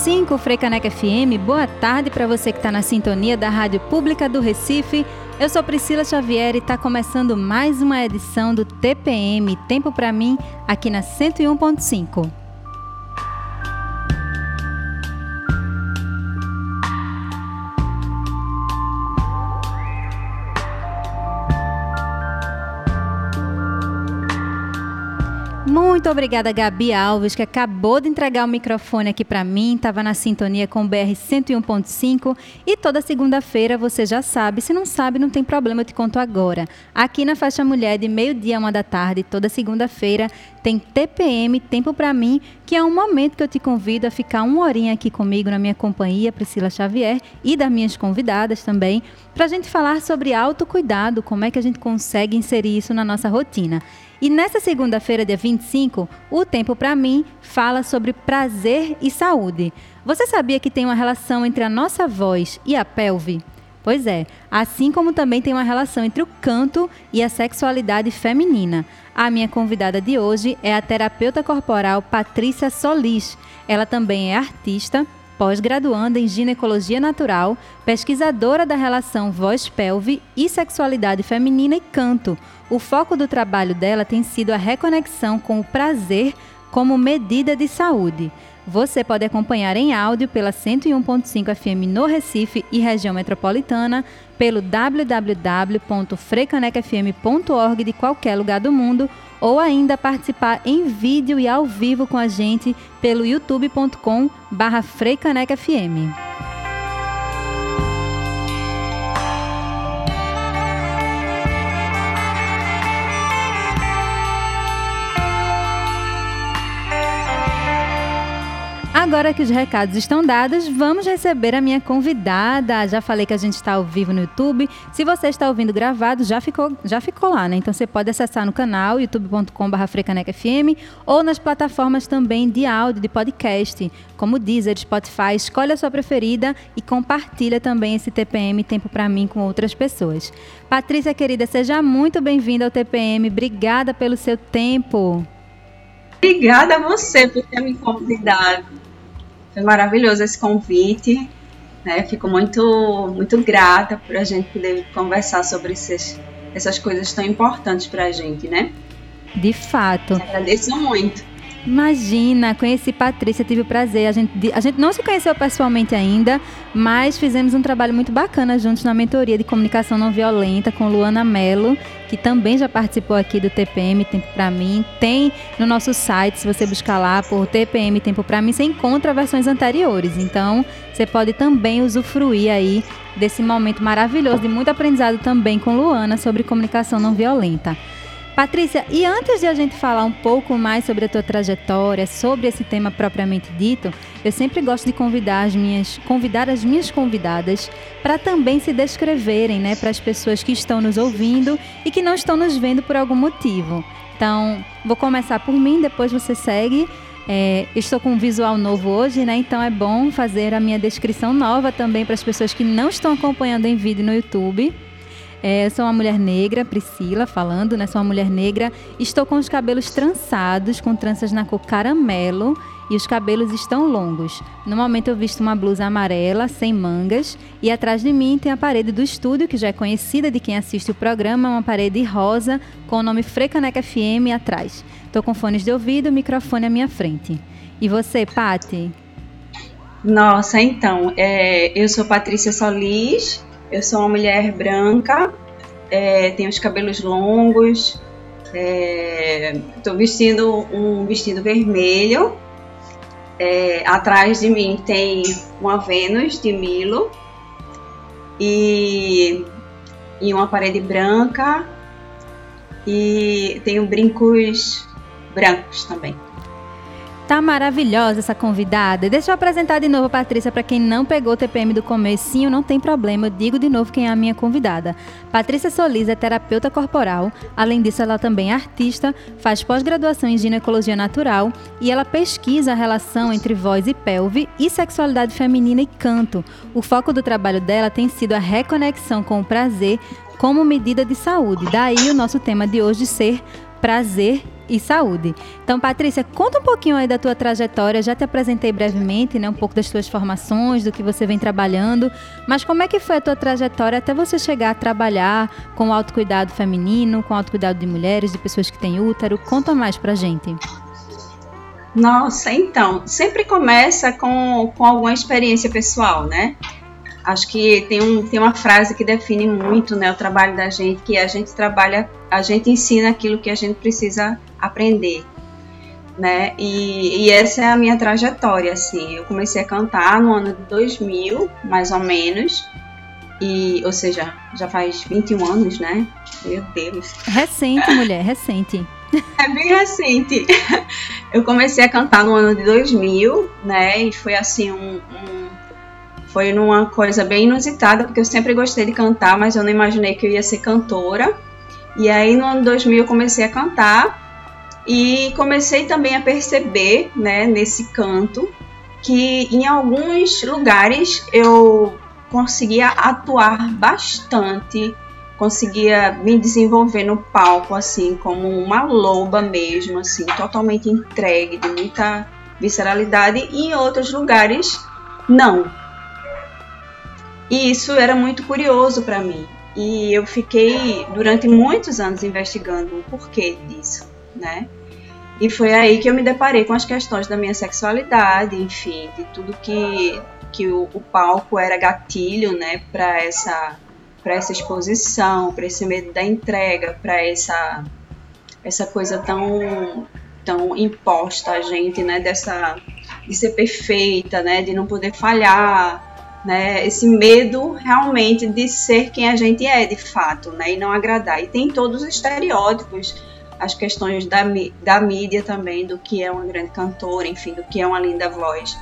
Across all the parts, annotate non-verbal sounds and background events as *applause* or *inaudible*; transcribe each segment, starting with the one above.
101.5 Freicaneca FM, boa tarde para você que está na sintonia da Rádio Pública do Recife. Eu sou Priscila Xavier e está começando mais uma edição do TPM Tempo para mim aqui na 101.5. Muito obrigada, Gabi Alves, que acabou de entregar o microfone aqui para mim, estava na sintonia com o BR 101.5 e toda segunda-feira você já sabe, se não sabe, não tem problema, eu te conto agora. Aqui na Faixa Mulher, de meio-dia a uma da tarde, toda segunda-feira, tem TPM, Tempo para mim, que é um momento que eu te convido a ficar uma horinha aqui comigo na minha companhia, Priscila Xavier, e das minhas convidadas também, para a gente falar sobre autocuidado, como é que a gente consegue inserir isso na nossa rotina. E nessa segunda-feira, dia 25, o Tempo para mim fala sobre prazer e saúde. Você sabia que tem uma relação entre a nossa voz e a pelve? Pois é, assim como também tem uma relação entre o canto e a sexualidade feminina. A minha convidada de hoje é a terapeuta corporal Patrícia Solis. Ela também é artista, pós-graduanda em ginecologia natural, pesquisadora da relação voz-pelve e sexualidade feminina e canto o foco do trabalho dela tem sido a reconexão com o prazer como medida de saúde. Você pode acompanhar em áudio pela 101.5 FM no Recife e região metropolitana, pelo www.frecanecfm.org de qualquer lugar do mundo, ou ainda participar em vídeo e ao vivo com a gente pelo youtube.com/freicanecfm. Agora que os recados estão dados, vamos receber a minha convidada. Já falei que a gente está ao vivo no YouTube. Se você está ouvindo gravado, já ficou, já ficou lá, né? Então você pode acessar no canal youtube.com.br frecanecfm ou nas plataformas também de áudio, de podcast, como Deezer, Spotify. Escolhe a sua preferida e compartilha também esse TPM Tempo para mim com outras pessoas. Patrícia, querida, seja muito bem-vinda ao TPM. Obrigada pelo seu tempo. Obrigada a você por ter me convidado. Foi maravilhoso esse convite. Né? Fico muito, muito grata por a gente poder conversar sobre esses, essas coisas tão importantes para a gente, né? De fato. Te agradeço muito. Imagina, conheci Patrícia, tive o prazer. A gente, a gente não se conheceu pessoalmente ainda, mas fizemos um trabalho muito bacana juntos na mentoria de comunicação não violenta com Luana Mello, que também já participou aqui do TPM Tempo para mim. Tem no nosso site, se você buscar lá por TPM Tempo para mim, você encontra versões anteriores. Então, você pode também usufruir aí desse momento maravilhoso de muito aprendizado também com Luana sobre comunicação não violenta. Patrícia, e antes de a gente falar um pouco mais sobre a tua trajetória, sobre esse tema propriamente dito, eu sempre gosto de convidar as minhas, convidar as minhas convidadas para também se descreverem, né, para as pessoas que estão nos ouvindo e que não estão nos vendo por algum motivo. Então, vou começar por mim, depois você segue. É, estou com um visual novo hoje, né? Então é bom fazer a minha descrição nova também para as pessoas que não estão acompanhando em vídeo no YouTube. É, sou uma mulher negra, Priscila falando, né? Sou uma mulher negra. Estou com os cabelos trançados, com tranças na cor caramelo. e os cabelos estão longos. No momento eu visto uma blusa amarela, sem mangas, e atrás de mim tem a parede do estúdio, que já é conhecida de quem assiste o programa, uma parede rosa com o nome Frecaneca FM atrás. Estou com fones de ouvido, microfone à minha frente. E você, Pati? Nossa, então, é, eu sou Patrícia Solis, eu sou uma mulher branca, é, tenho os cabelos longos, estou é, vestindo um vestido vermelho. É, atrás de mim tem uma Vênus de Milo e, e uma parede branca e tenho brincos brancos também. Tá maravilhosa essa convidada. Deixa eu apresentar de novo a Patrícia para quem não pegou o TPM do comecinho, não tem problema, eu digo de novo quem é a minha convidada. Patrícia Solis é terapeuta corporal, além disso ela também é artista, faz pós-graduação em ginecologia natural e ela pesquisa a relação entre voz e pelve e sexualidade feminina e canto. O foco do trabalho dela tem sido a reconexão com o prazer como medida de saúde. Daí o nosso tema de hoje ser prazer e saúde. Então, Patrícia, conta um pouquinho aí da tua trajetória. Já te apresentei brevemente, né, um pouco das tuas formações, do que você vem trabalhando, mas como é que foi a tua trajetória até você chegar a trabalhar com o autocuidado feminino, com o autocuidado de mulheres, de pessoas que têm útero? Conta mais pra gente. Nossa, então, sempre começa com, com alguma experiência pessoal, né? Acho que tem, um, tem uma frase que define muito né, o trabalho da gente, que a gente trabalha, a gente ensina aquilo que a gente precisa aprender. Né? E, e essa é a minha trajetória, assim. Eu comecei a cantar no ano de 2000, mais ou menos. E, ou seja, já faz 21 anos, né? Meu Deus. Recente, mulher, recente. É bem recente. Eu comecei a cantar no ano de 2000, né? E foi assim um, um foi numa coisa bem inusitada, porque eu sempre gostei de cantar, mas eu não imaginei que eu ia ser cantora. E aí no ano 2000 eu comecei a cantar e comecei também a perceber, né, nesse canto, que em alguns lugares eu conseguia atuar bastante, conseguia me desenvolver no palco assim como uma loba mesmo, assim, totalmente entregue, de muita visceralidade, e em outros lugares não, e isso era muito curioso para mim. E eu fiquei durante muitos anos investigando o porquê disso, né? E foi aí que eu me deparei com as questões da minha sexualidade, enfim, de tudo que, que o, o palco era gatilho, né, para essa para essa exposição, para esse medo da entrega, para essa essa coisa tão tão imposta a gente, né, dessa de ser perfeita, né, de não poder falhar, né? Esse medo realmente de ser quem a gente é de fato, né? E não agradar. E tem todos os estereótipos, as questões da, da mídia também, do que é uma grande cantora, enfim, do que é uma linda voz.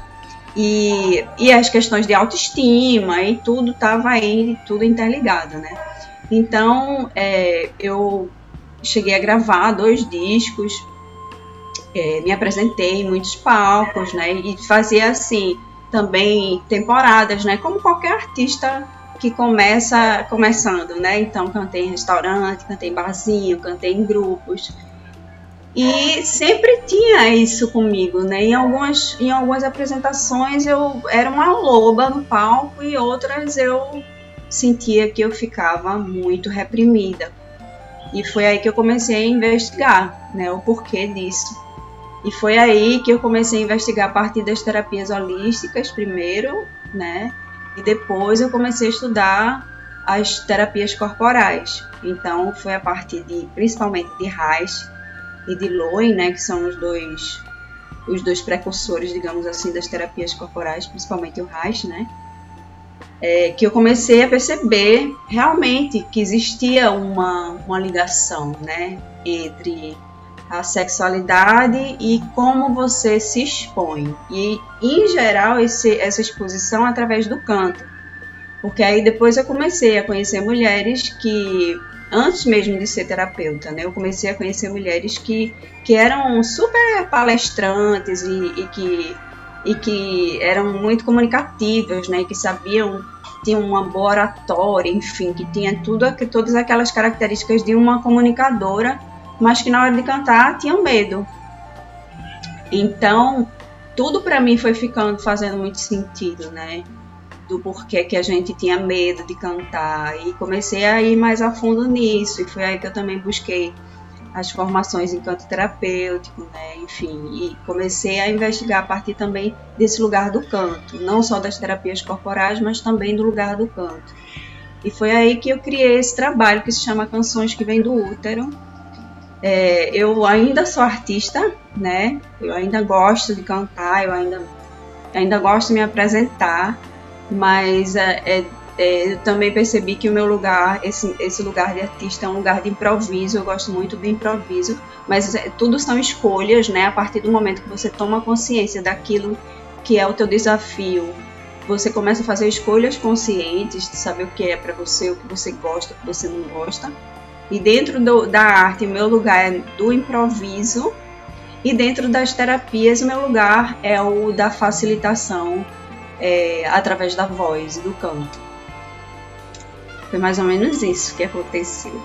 E, e as questões de autoestima e tudo estava aí, tudo interligado, né? Então, é, eu cheguei a gravar dois discos, é, me apresentei em muitos palcos, né? E fazia assim, também temporadas, né? Como qualquer artista que começa começando, né? Então cantei em restaurante, cantei em barzinho, cantei em grupos. E sempre tinha isso comigo, né? Em algumas, em algumas apresentações eu era uma loba no palco e outras eu sentia que eu ficava muito reprimida. E foi aí que eu comecei a investigar, né, o porquê disso. E foi aí que eu comecei a investigar a partir das terapias holísticas primeiro, né? E depois eu comecei a estudar as terapias corporais. Então foi a partir de principalmente de Reich e de Lowen, né, que são os dois os dois precursores, digamos assim, das terapias corporais, principalmente o Reich, né? É, que eu comecei a perceber realmente que existia uma, uma ligação, né, entre a sexualidade e como você se expõe. E, em geral, esse, essa exposição é através do canto. Porque aí depois eu comecei a conhecer mulheres que, antes mesmo de ser terapeuta, né, eu comecei a conhecer mulheres que, que eram super palestrantes e, e que, e que eram muito comunicativas, né, que sabiam tinham uma boa oratória, enfim, que tinha tudo, todas aquelas características de uma comunicadora mas que na hora de cantar tinham medo. Então, tudo para mim foi ficando fazendo muito sentido, né? Do porquê que a gente tinha medo de cantar e comecei a ir mais a fundo nisso e foi aí que eu também busquei as formações em canto terapêutico, né? Enfim, e comecei a investigar a partir também desse lugar do canto, não só das terapias corporais, mas também do lugar do canto. E foi aí que eu criei esse trabalho que se chama Canções que Vêm do Útero. É, eu ainda sou artista, né? Eu ainda gosto de cantar, eu ainda, ainda gosto de me apresentar, mas é, é, é, eu também percebi que o meu lugar, esse, esse lugar de artista é um lugar de improviso, eu gosto muito do improviso, mas é, tudo são escolhas, né? A partir do momento que você toma consciência daquilo que é o teu desafio, você começa a fazer escolhas conscientes de saber o que é para você, o que você gosta, o que você não gosta. E dentro do, da arte, o meu lugar é do improviso, e dentro das terapias, o meu lugar é o da facilitação é, através da voz e do canto. Foi mais ou menos isso que aconteceu.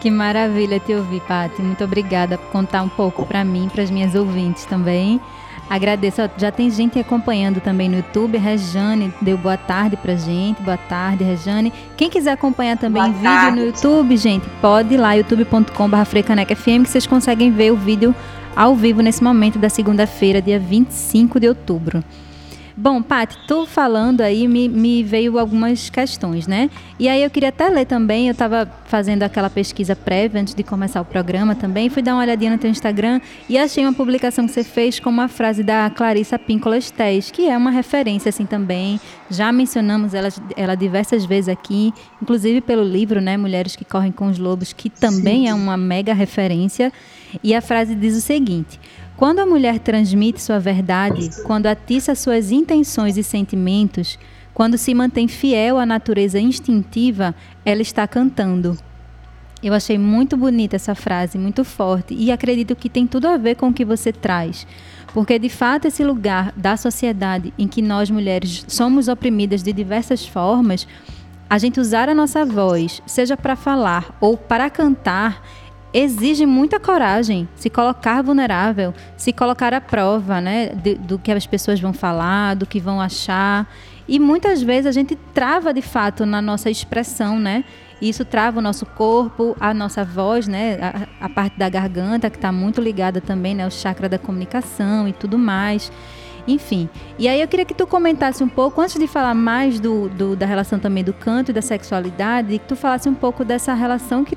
Que maravilha te ouvir, Paty. Muito obrigada por contar um pouco para mim, para as minhas ouvintes também. Agradeço. Já tem gente acompanhando também no YouTube. Rejane deu boa tarde pra gente. Boa tarde, Rejane. Quem quiser acompanhar também boa vídeo tarde. no YouTube, gente, pode ir lá, youtube.com.br que vocês conseguem ver o vídeo ao vivo nesse momento da segunda-feira, dia 25 de outubro. Bom, Paty, tu falando aí me, me, veio algumas questões, né? E aí eu queria até ler também, eu estava fazendo aquela pesquisa prévia antes de começar o programa também, fui dar uma olhadinha no teu Instagram e achei uma publicação que você fez com uma frase da Clarissa Píncola Estés, que é uma referência assim também, já mencionamos ela, ela diversas vezes aqui, inclusive pelo livro, né, Mulheres que Correm com os Lobos, que também Sim. é uma mega referência, e a frase diz o seguinte... Quando a mulher transmite sua verdade, quando atiça suas intenções e sentimentos, quando se mantém fiel à natureza instintiva, ela está cantando. Eu achei muito bonita essa frase, muito forte, e acredito que tem tudo a ver com o que você traz. Porque, de fato, esse lugar da sociedade em que nós mulheres somos oprimidas de diversas formas, a gente usar a nossa voz, seja para falar ou para cantar, exige muita coragem, se colocar vulnerável, se colocar à prova, né, de, do que as pessoas vão falar, do que vão achar. E muitas vezes a gente trava de fato na nossa expressão, né? Isso trava o nosso corpo, a nossa voz, né? A, a parte da garganta, que está muito ligada também, né? O chakra da comunicação e tudo mais. Enfim. E aí eu queria que tu comentasse um pouco, antes de falar mais do, do, da relação também do canto e da sexualidade, que tu falasse um pouco dessa relação que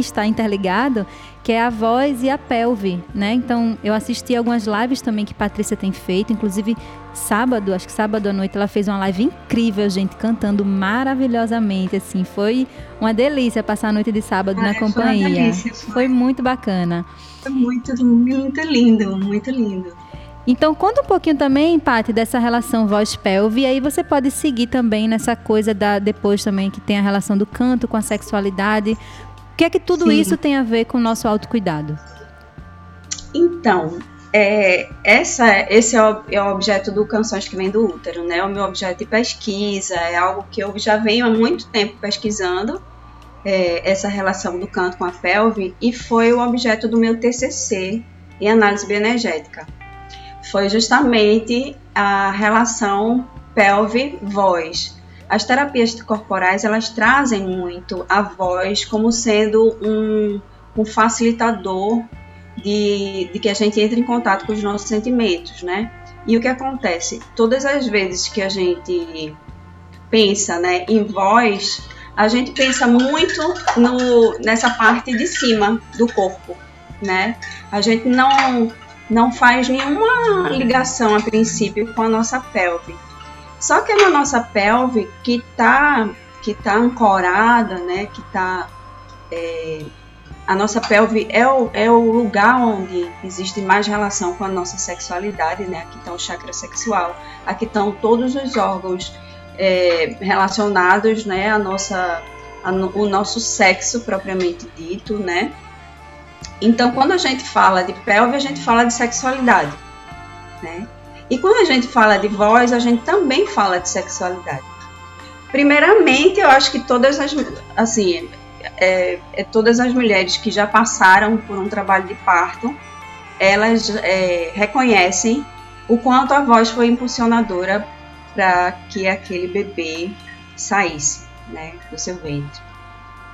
está interligado, que é a voz e a pelve, né? Então, eu assisti algumas lives também que Patrícia tem feito, inclusive sábado, acho que sábado à noite ela fez uma live incrível, gente, cantando maravilhosamente, assim, foi uma delícia passar a noite de sábado ah, na companhia. Foi, delícia, foi. foi muito bacana. Foi muito, muito lindo, muito lindo. Então, conta um pouquinho também, Paty, dessa relação voz-pelve. E aí você pode seguir também nessa coisa da depois também que tem a relação do canto com a sexualidade. O que é que tudo Sim. isso tem a ver com o nosso autocuidado? Então, é, essa, esse é o, é o, objeto do Canções que Vem do Útero, né? O meu objeto de pesquisa, é algo que eu já venho há muito tempo pesquisando, é, essa relação do canto com a pelve, e foi o objeto do meu TCC em análise bioenergética. Foi justamente a relação pelve-voz as terapias corporais elas trazem muito a voz como sendo um, um facilitador de, de que a gente entre em contato com os nossos sentimentos, né? E o que acontece? Todas as vezes que a gente pensa né, em voz, a gente pensa muito no, nessa parte de cima do corpo, né? A gente não, não faz nenhuma ligação a princípio com a nossa pelve. Só que é na nossa pelve que está que tá ancorada, né, que está é, a nossa pelve é o, é o lugar onde existe mais relação com a nossa sexualidade, né? Aqui está o chakra sexual, aqui estão todos os órgãos é, relacionados, né, a nossa, a, o nosso sexo propriamente dito, né? Então, quando a gente fala de pelve, a gente fala de sexualidade, né? E quando a gente fala de voz, a gente também fala de sexualidade. Primeiramente, eu acho que todas as assim, é, é, todas as mulheres que já passaram por um trabalho de parto, elas é, reconhecem o quanto a voz foi impulsionadora para que aquele bebê saísse, né, do seu ventre.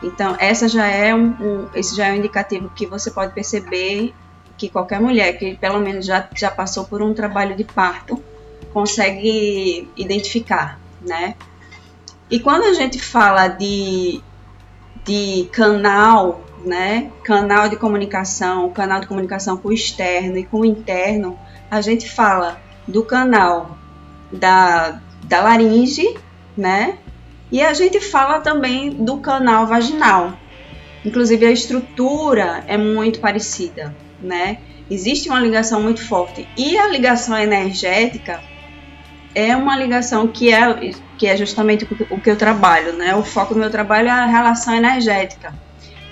Então, essa já é um, um, esse já é um indicativo que você pode perceber que qualquer mulher que pelo menos já, já passou por um trabalho de parto consegue identificar, né? E quando a gente fala de, de canal, né? Canal de comunicação, canal de comunicação com o externo e com o interno, a gente fala do canal da, da laringe, né? E a gente fala também do canal vaginal. Inclusive a estrutura é muito parecida, né? Existe uma ligação muito forte. E a ligação energética é uma ligação que é, que é justamente o que eu trabalho, né? O foco do meu trabalho é a relação energética,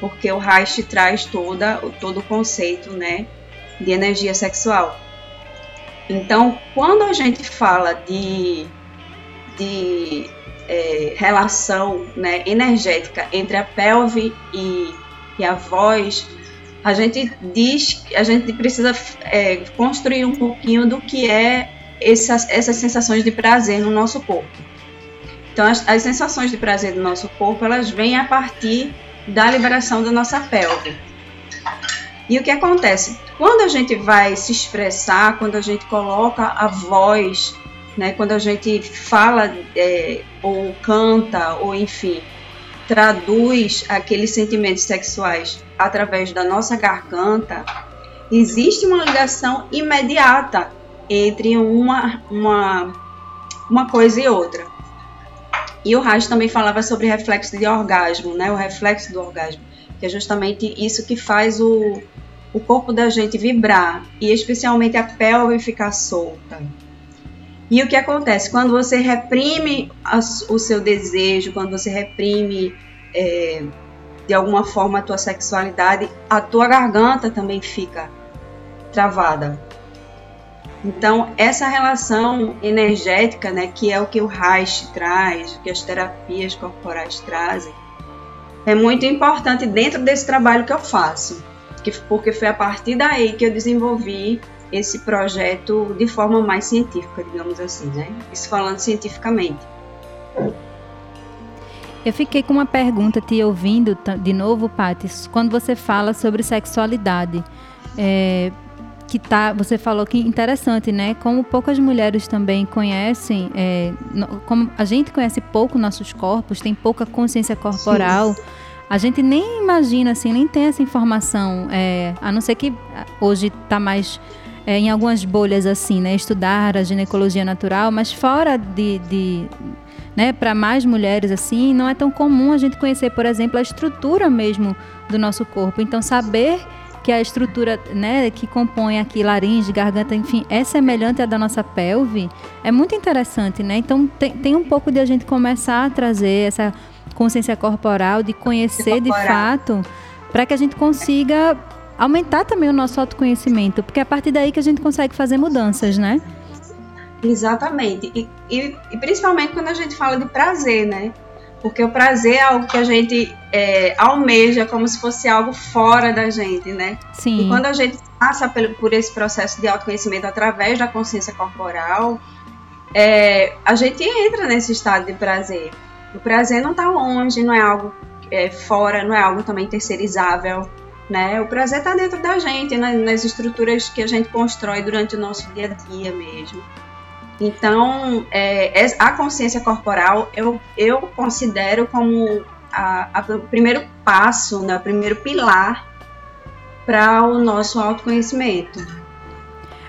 porque o Reich traz toda, todo o conceito, né, de energia sexual. Então, quando a gente fala de, de é, relação né, energética entre a pelve e, e, a voz, a gente diz, a gente precisa é, construir um pouquinho do que é essas, essas sensações de prazer no nosso corpo. Então, as, as sensações de prazer do nosso corpo, elas vêm a partir da liberação da nossa pelve. E o que acontece? Quando a gente vai se expressar, quando a gente coloca a voz, né, quando a gente fala é, ou canta, ou enfim, traduz aqueles sentimentos sexuais através da nossa garganta, existe uma ligação imediata entre uma, uma, uma coisa e outra. E o Raj também falava sobre reflexo de orgasmo, né? O reflexo do orgasmo, que é justamente isso que faz o, o corpo da gente vibrar e especialmente a pelve ficar solta. E o que acontece quando você reprime o seu desejo, quando você reprime é, de alguma forma a tua sexualidade, a tua garganta também fica travada. Então, essa relação energética, né, que é o que o Reich traz, que as terapias corporais trazem, é muito importante dentro desse trabalho que eu faço porque foi a partir daí que eu desenvolvi esse projeto de forma mais científica, digamos assim, né? Isso falando cientificamente. Eu fiquei com uma pergunta te ouvindo de novo, Paty, quando você fala sobre sexualidade. É, que tá, você falou que interessante, né? Como poucas mulheres também conhecem, é, como a gente conhece pouco nossos corpos, tem pouca consciência corporal. Sim a gente nem imagina, assim, nem tem essa informação, é, a não ser que hoje está mais é, em algumas bolhas, assim, né? Estudar a ginecologia natural, mas fora de, de né, para mais mulheres, assim, não é tão comum a gente conhecer, por exemplo, a estrutura mesmo do nosso corpo. Então, saber que a estrutura né, que compõe aqui laringe, garganta, enfim, é semelhante à da nossa pelve, é muito interessante, né? Então tem, tem um pouco de a gente começar a trazer essa consciência corporal, de conhecer de fato, para que a gente consiga aumentar também o nosso autoconhecimento, porque é a partir daí que a gente consegue fazer mudanças, né? Exatamente. E, e, e principalmente quando a gente fala de prazer, né? Porque o prazer é algo que a gente é, almeja como se fosse algo fora da gente, né? Sim. E quando a gente passa por, por esse processo de autoconhecimento através da consciência corporal, é, a gente entra nesse estado de prazer. O prazer não está longe, não é algo é, fora, não é algo também terceirizável. Né? O prazer está dentro da gente, né? nas estruturas que a gente constrói durante o nosso dia a dia mesmo. Então, é, a consciência corporal eu, eu considero como o primeiro passo, né, o primeiro pilar para o nosso autoconhecimento.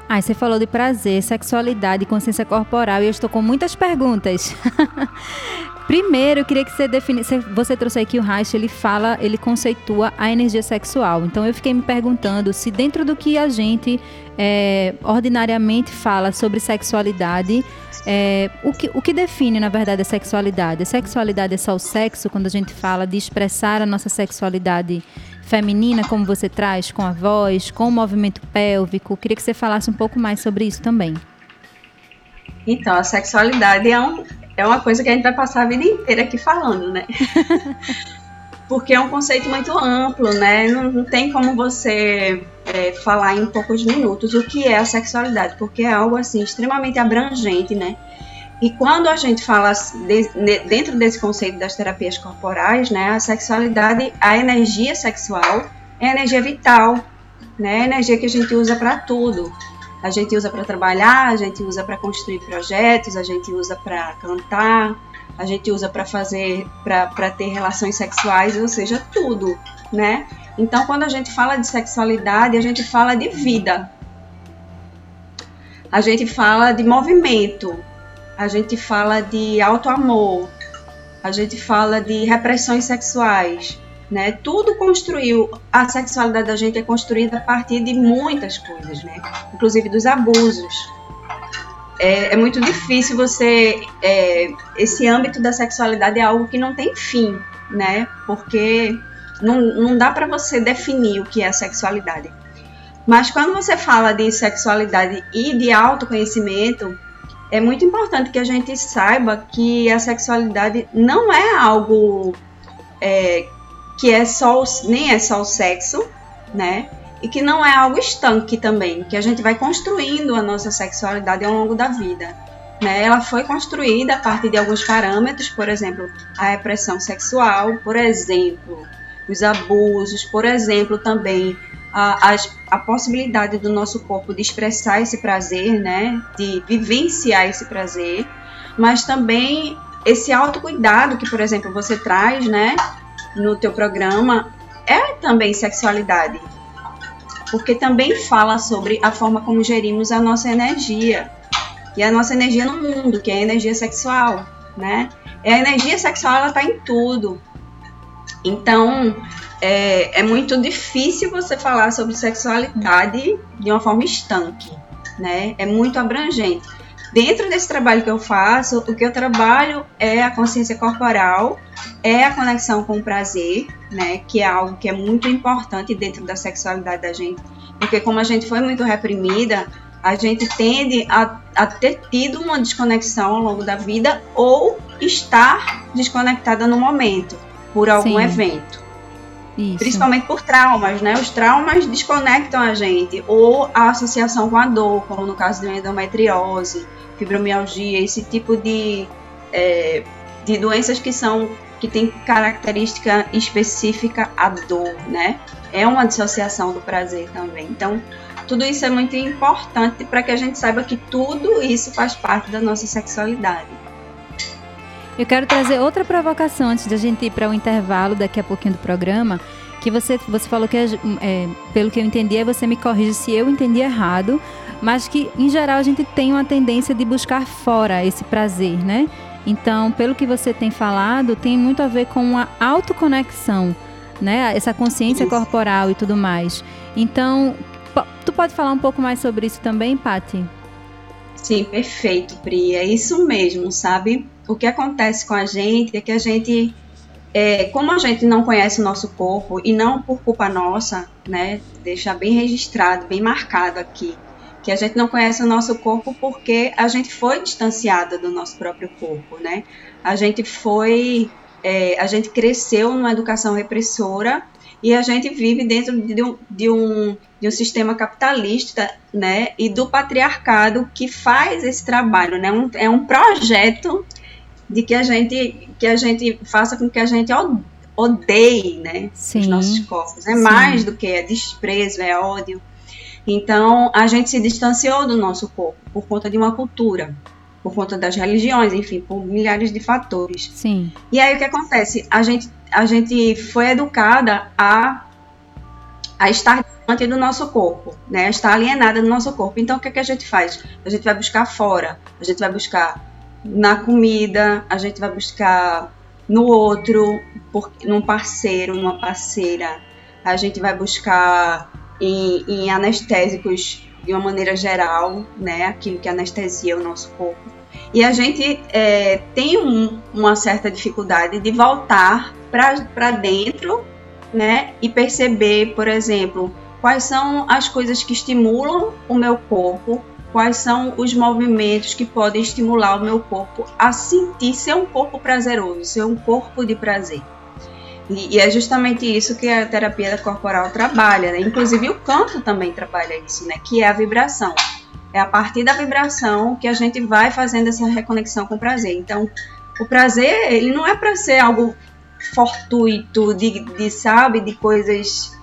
Ah, você falou de prazer, sexualidade, consciência corporal e eu estou com muitas perguntas. *laughs* Primeiro, eu queria que você definisse. Você trouxe aqui o Reich, ele fala, ele conceitua a energia sexual. Então, eu fiquei me perguntando se dentro do que a gente é, ordinariamente fala sobre sexualidade, é, o, que, o que define, na verdade, a sexualidade? A sexualidade é só o sexo, quando a gente fala de expressar a nossa sexualidade feminina, como você traz, com a voz, com o movimento pélvico. Eu queria que você falasse um pouco mais sobre isso também. Então, a sexualidade é um, é uma coisa que a gente vai passar a vida inteira aqui falando, né? *laughs* Porque é um conceito muito amplo, né? Não, não tem como você é, falar em poucos minutos o que é a sexualidade, porque é algo assim extremamente abrangente, né? E quando a gente fala de, dentro desse conceito das terapias corporais, né, a sexualidade, a energia sexual é a energia vital, né, a energia que a gente usa para tudo. A gente usa para trabalhar, a gente usa para construir projetos, a gente usa para cantar, a gente usa para fazer, para ter relações sexuais, ou seja, tudo, né? Então, quando a gente fala de sexualidade, a gente fala de vida. A gente fala de movimento. A gente fala de auto-amor. A gente fala de repressões sexuais. Né? Tudo construiu, a sexualidade da gente é construída a partir de muitas coisas, né? inclusive dos abusos. É, é muito difícil você. É, esse âmbito da sexualidade é algo que não tem fim, né? Porque não, não dá para você definir o que é sexualidade. Mas quando você fala de sexualidade e de autoconhecimento, é muito importante que a gente saiba que a sexualidade não é algo é, que é só nem é só o sexo, né? E que não é algo estanque também, que a gente vai construindo a nossa sexualidade ao longo da vida. Né? Ela foi construída a partir de alguns parâmetros, por exemplo, a repressão sexual, por exemplo, os abusos, por exemplo, também a, a, a, possibilidade do nosso corpo de expressar esse prazer, né, de vivenciar esse prazer, mas também esse autocuidado que, por exemplo, você traz, né, no teu programa, é também sexualidade, porque também fala sobre a forma como gerimos a nossa energia e a nossa energia no mundo, que é a energia sexual, né? E a energia sexual ela está em tudo, então, é, é, muito difícil você falar sobre sexualidade de uma forma estanque, né? É muito abrangente. Dentro desse trabalho que eu faço, o que eu trabalho é a consciência corporal, é a conexão com o prazer, né? Que é algo que é muito importante dentro da sexualidade da gente, porque como a gente foi muito reprimida, a gente tende a, a ter tido uma desconexão ao longo da vida ou estar desconectada no momento por algum Sim. evento. Isso. Principalmente por traumas, né? Os traumas desconectam a gente, ou a associação com a dor, como no caso de endometriose, fibromialgia, esse tipo de, é, de doenças que são que tem característica específica à dor, né? É uma dissociação do prazer também. Então, tudo isso é muito importante para que a gente saiba que tudo isso faz parte da nossa sexualidade. Eu quero trazer outra provocação antes de a gente ir para o intervalo daqui a pouquinho do programa. Que você, você falou que, é, é pelo que eu entendi, você me corrige se eu entendi errado, mas que, em geral, a gente tem uma tendência de buscar fora esse prazer, né? Então, pelo que você tem falado, tem muito a ver com uma autoconexão, né? Essa consciência isso. corporal e tudo mais. Então, tu pode falar um pouco mais sobre isso também, Pati? Sim, perfeito, Pri. É isso mesmo, sabe? o que acontece com a gente é que a gente, é, como a gente não conhece o nosso corpo e não por culpa nossa, né, deixar bem registrado, bem marcado aqui, que a gente não conhece o nosso corpo porque a gente foi distanciada do nosso próprio corpo, né? A gente foi, é, a gente cresceu numa educação repressora e a gente vive dentro de um, de um, de um sistema capitalista, né, e do patriarcado que faz esse trabalho, né, um, é um projeto de que a gente que a gente faça com que a gente odeie, né, Sim. os nossos corpos. É Sim. mais do que é desprezo, é ódio. Então, a gente se distanciou do nosso corpo por conta de uma cultura, por conta das religiões, enfim, por milhares de fatores. Sim. E aí o que acontece? A gente a gente foi educada a a estar diante do nosso corpo, né? A estar alienada do nosso corpo. Então, o que, é que a gente faz? A gente vai buscar fora, a gente vai buscar na comida, a gente vai buscar no outro, por, num parceiro, numa parceira. A gente vai buscar em, em anestésicos de uma maneira geral, né? Aquilo que anestesia o nosso corpo. E a gente é, tem um, uma certa dificuldade de voltar para dentro, né? E perceber, por exemplo, quais são as coisas que estimulam o meu corpo quais são os movimentos que podem estimular o meu corpo a sentir ser um corpo prazeroso, ser um corpo de prazer. E, é justamente isso que a terapia corporal trabalha, né? Inclusive o canto também trabalha isso, né? Que é a vibração. É a partir da vibração que a gente vai fazendo essa reconexão com o prazer. Então, o prazer, ele não é para ser algo fortuito, de, de sabe, de coisas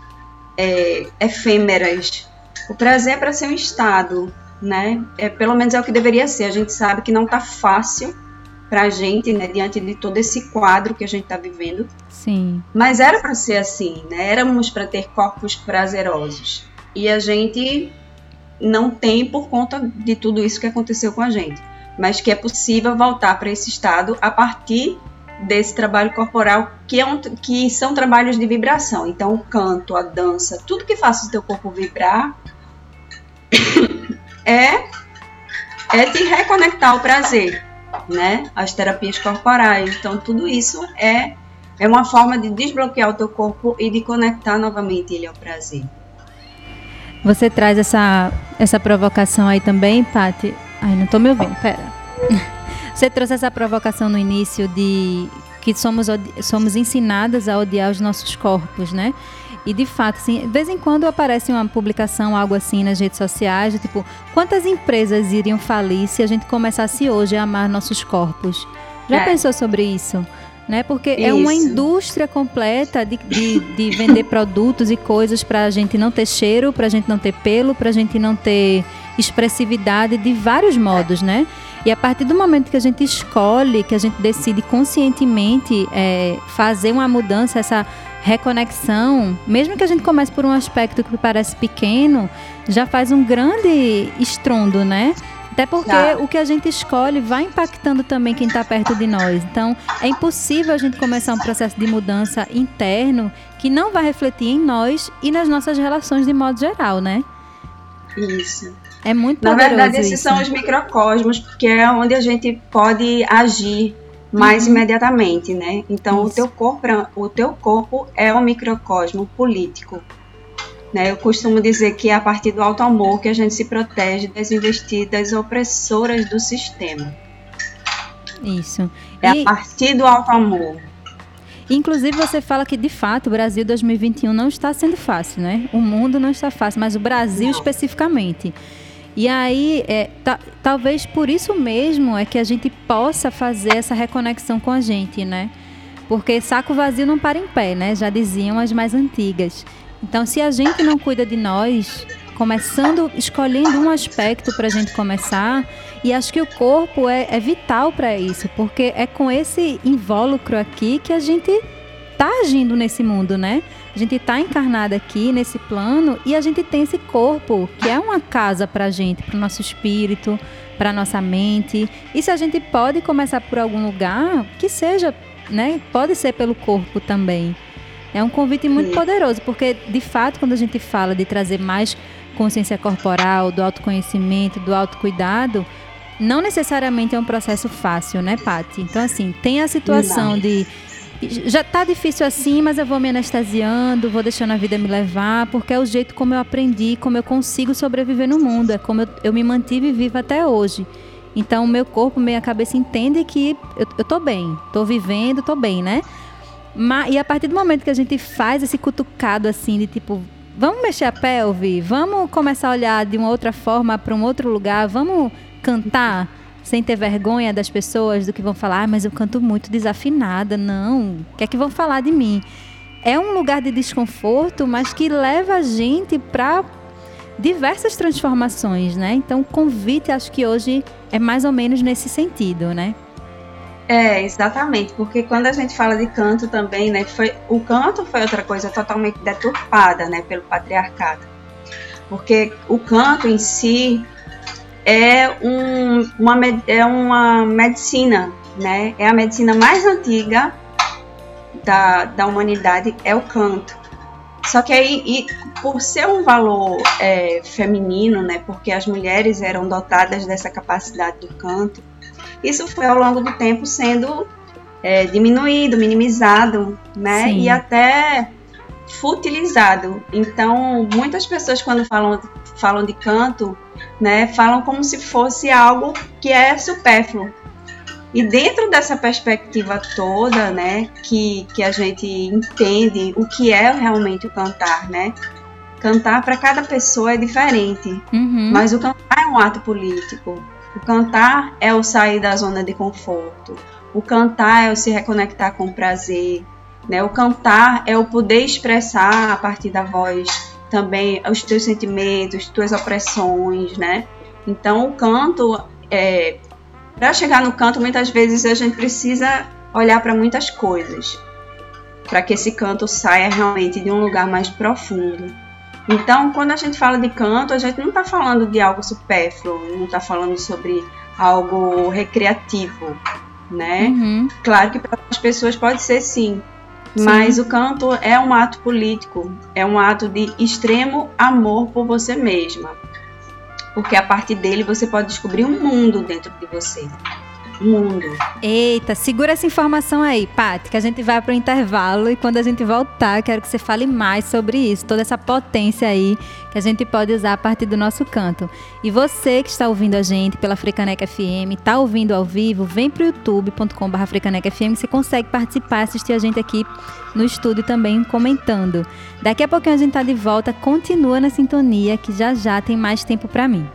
é, efêmeras. O prazer é para ser um estado, né? É, pelo menos é o que deveria ser. A gente sabe que não está fácil para a gente, né, diante de todo esse quadro que a gente está vivendo. Sim. Mas era para ser assim, né? Éramos para ter corpos prazerosos. E a gente não tem por conta de tudo isso que aconteceu com a gente. Mas que é possível voltar para esse estado a partir desse trabalho corporal, que, é um, que são trabalhos de vibração. Então, o canto, a dança, tudo que faça o teu corpo vibrar *coughs* é, é te reconectar ao prazer, né? As terapias corporais. Então, tudo isso é, é uma forma de desbloquear o teu corpo e de conectar novamente ele ao prazer. Você traz essa, essa provocação aí também, Pati? Ai, não estou me ouvindo, pera. *laughs* Você trouxe essa provocação no início de que somos, somos ensinadas a odiar os nossos corpos, né? E de fato, assim, de vez em quando aparece uma publicação, algo assim nas redes sociais, de, tipo, quantas empresas iriam falir se a gente começasse hoje a amar nossos corpos? Já é. pensou sobre isso? Né? Porque isso. é uma indústria completa de, de, de vender produtos e coisas para a gente não ter cheiro, para a gente não ter pelo, para a gente não ter expressividade de vários modos, né? E a partir do momento que a gente escolhe, que a gente decide conscientemente é, fazer uma mudança, essa reconexão, mesmo que a gente comece por um aspecto que parece pequeno, já faz um grande estrondo, né? Até porque tá. o que a gente escolhe vai impactando também quem está perto de nós. Então, é impossível a gente começar um processo de mudança interno que não vai refletir em nós e nas nossas relações de modo geral, né? Isso. É muito Na verdade, esses são os microcosmos, porque é onde a gente pode agir mais uhum. imediatamente, né? Então, o teu, corpo, é, o teu corpo é um microcosmo político. Né? Eu costumo dizer que é a partir do alto amor que a gente se protege das investidas opressoras do sistema. Isso. É e... a partir do alto amor. Inclusive, você fala que, de fato, o Brasil 2021 não está sendo fácil, né? O mundo não está fácil, mas o Brasil não. especificamente. E aí, é, talvez por isso mesmo é que a gente possa fazer essa reconexão com a gente, né? Porque saco vazio não para em pé, né? Já diziam as mais antigas. Então, se a gente não cuida de nós, começando, escolhendo um aspecto para a gente começar, e acho que o corpo é, é vital para isso, porque é com esse invólucro aqui que a gente está agindo nesse mundo, né? A gente está encarnado aqui nesse plano e a gente tem esse corpo que é uma casa para a gente, para o nosso espírito, para a nossa mente. E se a gente pode começar por algum lugar, que seja, né? Pode ser pelo corpo também. É um convite muito Sim. poderoso, porque de fato, quando a gente fala de trazer mais consciência corporal, do autoconhecimento, do autocuidado, não necessariamente é um processo fácil, né, Pati? Então, assim, tem a situação de já tá difícil assim, mas eu vou me anestesiando, vou deixando a vida me levar, porque é o jeito como eu aprendi, como eu consigo sobreviver no mundo, é como eu, eu me mantive viva até hoje. Então, meu corpo, minha cabeça entende que eu, eu tô bem, tô vivendo, tô bem, né? E a partir do momento que a gente faz esse cutucado assim, de tipo, vamos mexer a pelve, vamos começar a olhar de uma outra forma para um outro lugar, vamos cantar sem ter vergonha das pessoas, do que vão falar, ah, mas eu canto muito desafinada. Não, o que é que vão falar de mim? É um lugar de desconforto, mas que leva a gente para diversas transformações, né? Então, o convite, acho que hoje é mais ou menos nesse sentido, né? É, exatamente, porque quando a gente fala de canto também, né, foi o canto foi outra coisa totalmente deturpada, né, pelo patriarcado. Porque o canto em si é, um, uma, é uma medicina, né? É a medicina mais antiga da, da humanidade, é o canto. Só que aí, e, por ser um valor é, feminino, né? Porque as mulheres eram dotadas dessa capacidade do canto, isso foi ao longo do tempo sendo é, diminuído, minimizado, né? Sim. E até futilizado. Então, muitas pessoas quando falam, falam de canto, né, falam como se fosse algo que é supérfluo. E dentro dessa perspectiva toda, né, que, que a gente entende o que é realmente o cantar, né? Cantar para cada pessoa é diferente, uhum. mas o cantar é um ato político. O cantar é o sair da zona de conforto. O cantar é o se reconectar com o prazer. Né? O cantar é o poder expressar a partir da voz também os teus sentimentos, tuas opressões, né? Então o canto é, para chegar no canto, muitas vezes a gente precisa olhar para muitas coisas, para que esse canto saia realmente de um lugar mais profundo. Então, quando a gente fala de canto, a gente não está falando de algo supérfluo, não está falando sobre algo recreativo, né? Uhum. Claro que para as pessoas pode ser sim, mas o canto é um ato político, é um ato de extremo amor por você mesma porque a partir dele você pode descobrir um mundo dentro de você. Mundo. Eita, segura essa informação aí, Paty, que a gente vai para o intervalo e quando a gente voltar, quero que você fale mais sobre isso, toda essa potência aí que a gente pode usar a partir do nosso canto. E você que está ouvindo a gente pela Frecaneca FM, está ouvindo ao vivo, vem para o youtube.com.br FM, você consegue participar, assistir a gente aqui no estúdio também comentando. Daqui a pouquinho a gente tá de volta, continua na sintonia que já já tem mais tempo para mim.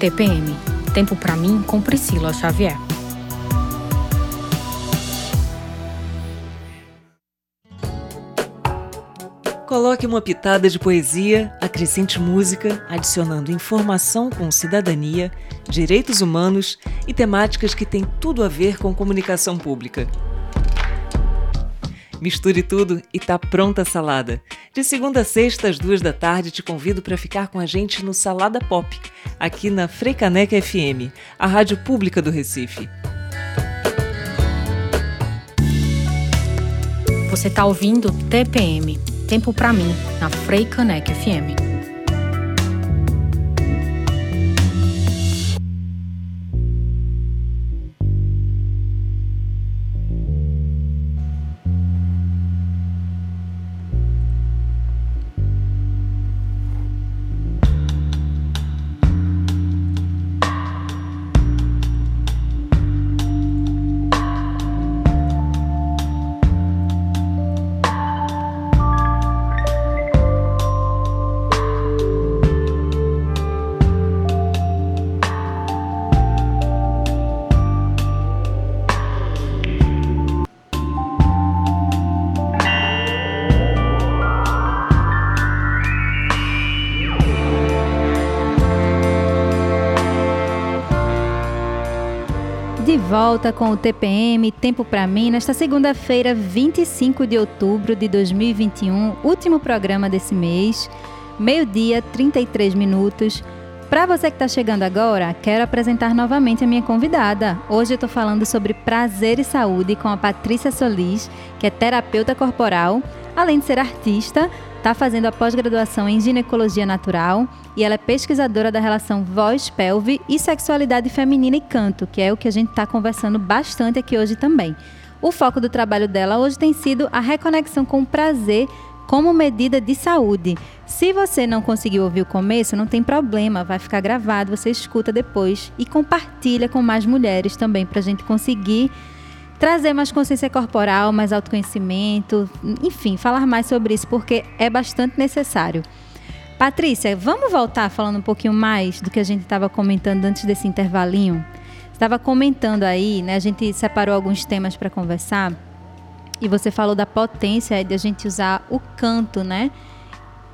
TPM Tempo para mim com Priscila Xavier. Coloque uma pitada de poesia, acrescente música, adicionando informação com cidadania, direitos humanos e temáticas que têm tudo a ver com comunicação pública. Misture tudo e tá pronta a salada. De segunda a sexta, às duas da tarde, te convido para ficar com a gente no Salada Pop, aqui na Freicaneca FM, a rádio pública do Recife. Você está ouvindo TPM Tempo para mim, na Frei Caneca FM. Volta com o TPM Tempo para mim nesta segunda-feira, 25 de outubro de 2021, último programa desse mês, meio-dia, 33 minutos. Para você que está chegando agora, quero apresentar novamente a minha convidada. Hoje eu estou falando sobre prazer e saúde com a Patrícia Solis, que é terapeuta corporal, além de ser artista, está fazendo a pós-graduação em ginecologia natural e ela é pesquisadora da relação voz-pelve e sexualidade feminina e canto, que é o que a gente está conversando bastante aqui hoje também. O foco do trabalho dela hoje tem sido a reconexão com o prazer como medida de saúde. Se você não conseguiu ouvir o começo, não tem problema, vai ficar gravado, você escuta depois e compartilha com mais mulheres também para a gente conseguir trazer mais consciência corporal, mais autoconhecimento, enfim, falar mais sobre isso, porque é bastante necessário. Patrícia, vamos voltar falando um pouquinho mais do que a gente estava comentando antes desse intervalinho? Estava comentando aí, né? A gente separou alguns temas para conversar e você falou da potência de a gente usar o canto, né?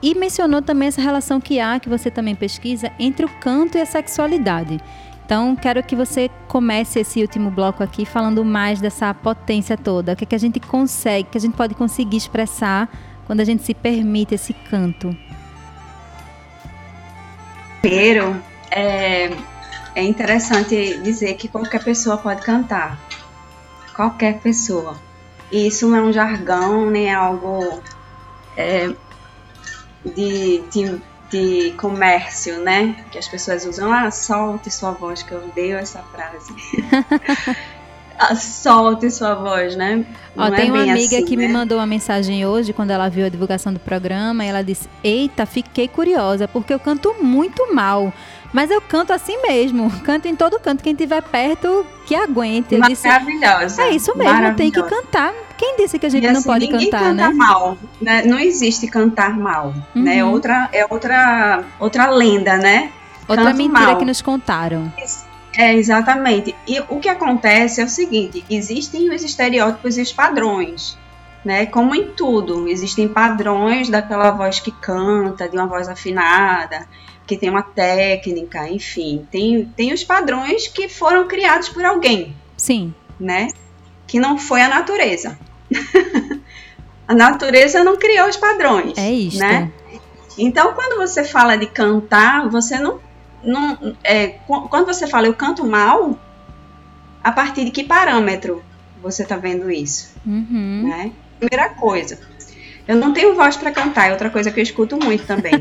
E mencionou também essa relação que há, que você também pesquisa, entre o canto e a sexualidade. Então, quero que você comece esse último bloco aqui falando mais dessa potência toda. O que, é que a gente consegue, que a gente pode conseguir expressar quando a gente se permite esse canto? Primeiro, é, é interessante dizer que qualquer pessoa pode cantar. Qualquer pessoa. E isso não é um jargão, nem é algo é, de, de de comércio, né? Que as pessoas usam, ah, solte sua voz, que eu odeio essa frase. *laughs* ah, solte sua voz, né? Ó, tem é uma amiga assim, que né? me mandou uma mensagem hoje, quando ela viu a divulgação do programa, e ela disse: Eita, fiquei curiosa, porque eu canto muito mal. Mas eu canto assim mesmo, *laughs* canto em todo canto. Quem estiver perto, que aguente. Eu disse, Maravilhosa. é isso mesmo, tem que maravilhosa. cantar. Quem disse que a gente E, não assim, pode ninguém cantar, canta né? mal, né? Não existe cantar mal, né? É Uhum. outra, é outra, outra lenda, né? Outra canto mentira mal. que nos contaram. É, exatamente. E o que acontece é o seguinte: existem os estereótipos e os padrões. Né? Como em tudo, existem padrões daquela voz que canta, de uma voz afinada, que tem uma técnica, enfim. Tem, tem os padrões que foram criados por alguém, Sim. né? Que não foi a natureza. *laughs* a natureza não criou os padrões. É isto. Né? Então, quando você fala de cantar, você não. não é, qu- quando você fala eu canto mal, a partir de que parâmetro você está vendo isso? Uhum. Né? Primeira coisa, eu não tenho voz para cantar, é outra coisa que eu escuto muito também.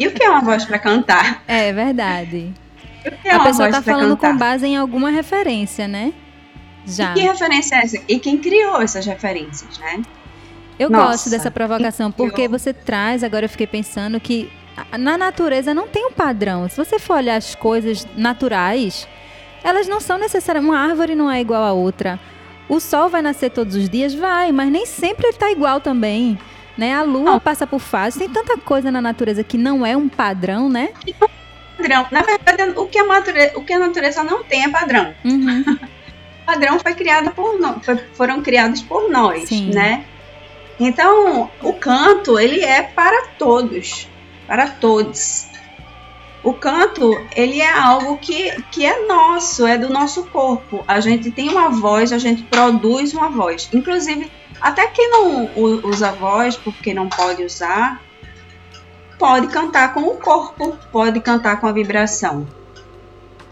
e o que é uma voz para cantar? É verdade. *laughs* O que é a uma pessoa voz tá falando cantar? com base em alguma referência, né? Já. E que referência é essa? E quem criou essas referências, né? Eu Nossa, gosto dessa provocação, porque você traz, agora eu fiquei pensando que na natureza não tem um padrão. Se você for olhar as coisas naturais, elas não são necessárias. Uma árvore não é igual a outra. O sol vai nascer todos os dias? Vai, mas nem sempre ele está igual também. Né? A lua Não. passa por fases. Tem tanta coisa na natureza que não é um padrão, né? Padrão. Na verdade, o que a natureza, o que a natureza não tem é padrão. Uhum. *laughs* padrão foi criado por nós, foram criados por nós, Sim. né? Então, o canto, ele é para todos, para todos. O canto, ele é algo que, que é nosso, é do nosso corpo. A gente tem uma voz, a gente produz uma voz. Inclusive, até quem não usa voz, porque não pode usar, pode cantar com o corpo, pode cantar com a vibração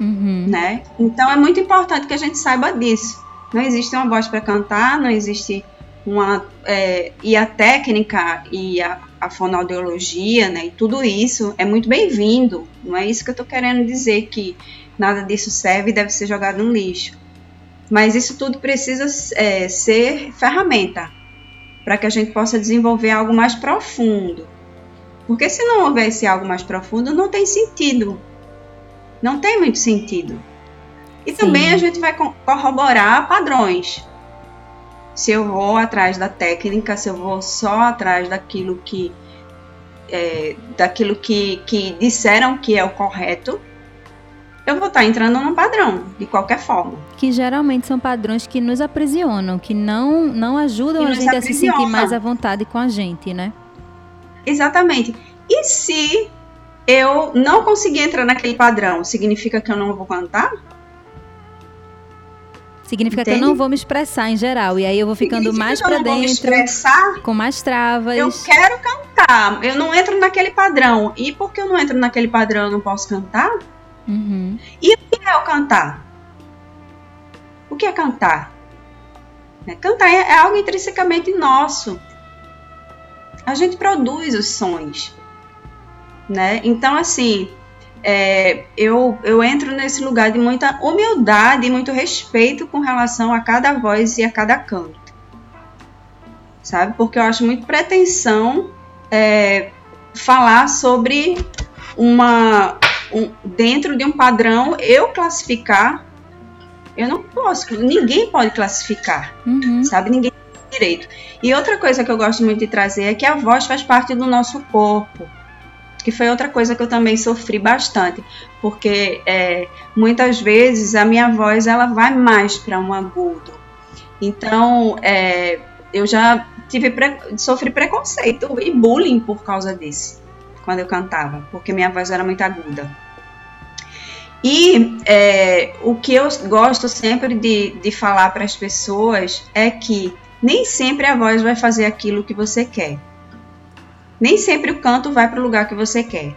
Uhum. né? Então é muito importante que a gente saiba disso. Não existe uma voz para cantar, não existe uma é, e a técnica e a, a fonoaudiologia, né? E tudo isso é muito bem-vindo. Não é isso que eu estou querendo dizer que nada disso serve e deve ser jogado no lixo. Mas isso tudo precisa é, ser ferramenta para que a gente possa desenvolver algo mais profundo. Porque se não houvesse algo mais profundo, não tem sentido não tem muito sentido. E Sim. também a gente vai co- corroborar padrões. Se eu vou atrás da técnica, se eu vou só atrás daquilo que é, daquilo que, que disseram que é o correto, eu vou estar entrando num padrão, de qualquer forma. Que geralmente são padrões que nos aprisionam, que não, não ajudam Que a gente a se sentir mais à vontade com a gente, né? Exatamente. E se eu não conseguir entrar naquele padrão, significa que eu não vou cantar? Significa que eu Entende? não vou me expressar em geral. E aí eu vou ficando Significa mais pra não vou me dentro, expressar? com mais travas. Eu quero cantar, eu não entro naquele padrão. E porque eu não entro naquele padrão, eu não posso cantar? Uhum. E o que é o cantar? O que é cantar? Né, Cantar é é algo intrinsecamente nosso. A gente produz os sons, né? Então, assim, é, eu, eu entro nesse lugar de muita humildade e muito respeito com relação a cada voz e a cada canto, sabe? Porque eu acho muito pretensão é, falar sobre uma um- dentro de um padrão eu classificar. Eu não posso, ninguém pode classificar Uhum. sabe? Ninguém tem direito. E outra coisa que eu gosto muito de trazer é que a voz faz parte do nosso corpo. Que foi outra coisa que eu também sofri bastante, porque é, muitas vezes a minha voz ela vai mais para um agudo. Então é, eu já tive pre- sofri preconceito e bullying por causa disso quando eu cantava, porque minha voz era muito aguda. E é, o que eu gosto sempre de, de falar para as pessoas é que nem sempre a voz vai fazer aquilo que você quer. Nem sempre o canto vai para o lugar que você quer.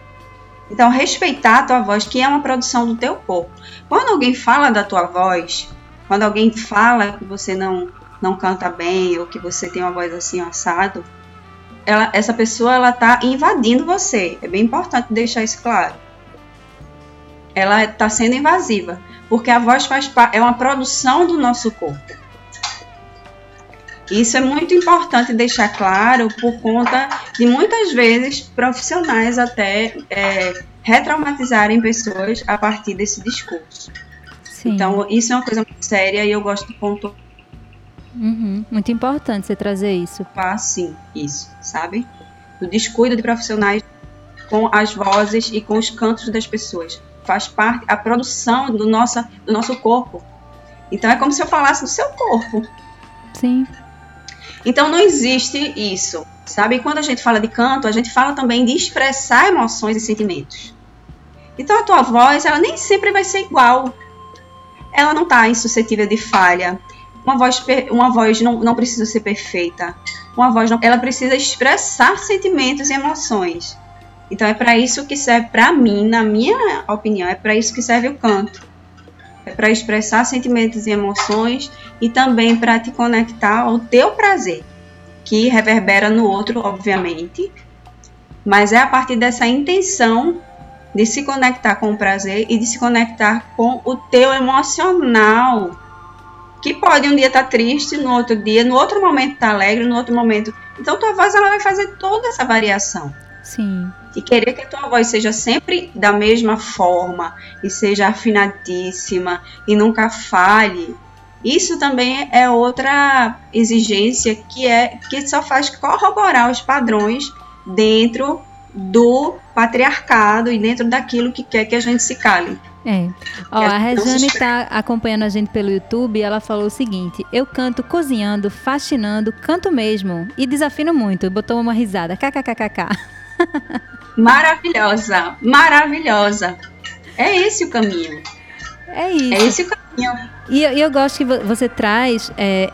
Então, respeitar a tua voz, que é uma produção do teu corpo. Quando alguém fala da tua voz, quando alguém fala que você não, não canta bem ou que você tem uma voz assim assado, ela, essa pessoa ela está invadindo você. É bem importante deixar isso claro ela está sendo invasiva, porque a voz faz é uma produção do nosso corpo. Isso é muito importante deixar claro por conta de muitas vezes profissionais até é, retraumatizarem pessoas a partir desse discurso. Sim. Então, isso é uma coisa muito séria e eu gosto de pontuar. Uhum. Muito importante você trazer isso. Ah, sim, isso, sabe? O descuido de profissionais com as vozes e com os cantos das pessoas. Faz parte a produção do nosso, do nosso corpo. Então é como se eu falasse do seu corpo. Sim. Então não existe isso, sabe? E quando a gente fala de canto, a gente fala também de expressar emoções e sentimentos. Então a tua voz, ela nem sempre vai ser igual. Ela não está insuscetível de falha. Uma voz, uma voz não, não precisa ser perfeita. Uma voz, não, ela precisa expressar sentimentos e emoções. Então é para isso que serve, para mim, na minha opinião, é para isso que serve o canto. É para expressar sentimentos e emoções e também para te conectar ao teu prazer, que reverbera no outro, obviamente, mas é a partir dessa intenção de se conectar com o prazer e de se conectar com o teu emocional, que pode um dia estar tá triste, no outro dia, no outro momento estar tá alegre, no outro momento. Então tua voz ela vai fazer toda essa variação. Sim. E querer que a tua voz seja sempre da mesma forma e seja afinadíssima e nunca falhe. Isso também é outra exigência que é que só faz corroborar os padrões dentro do patriarcado e dentro daquilo que quer que a gente se cale. É. Ó, a Rejane está acompanhando a gente pelo YouTube e ela falou o seguinte: Eu canto cozinhando, fascinando, canto mesmo e desafino muito. Botou uma risada. KKKKK. *laughs* Maravilhosa, maravilhosa. É esse o caminho. É isso. É esse o caminho. E, e eu gosto que você traz é,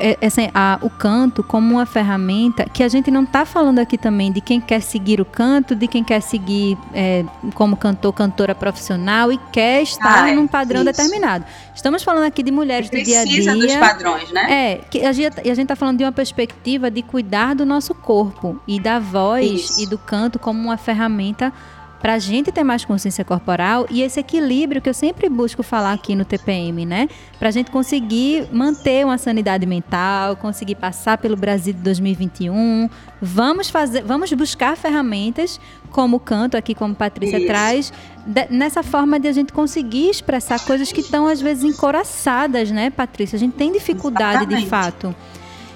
é, assim, a, o canto como uma ferramenta que a gente não está falando aqui também de quem quer seguir o canto, de quem quer seguir é, como cantor, cantora profissional e quer estar ah, é, num padrão isso. determinado. Estamos falando aqui de mulheres do dia a dia. dos padrões, né? É, que a gente está falando de uma perspectiva de cuidar do nosso corpo e da voz isso. e do canto como uma ferramenta para a gente ter mais consciência corporal e esse equilíbrio que eu sempre busco falar aqui no TPM, né? Para a gente conseguir manter uma sanidade mental, conseguir passar pelo Brasil de 2021. Vamos fazer, vamos buscar ferramentas como o canto aqui, como Patrícia Isso. traz, de, nessa forma de a gente conseguir expressar coisas que estão às vezes encoraçadas, né, Patrícia? A gente tem dificuldade Exatamente. de fato.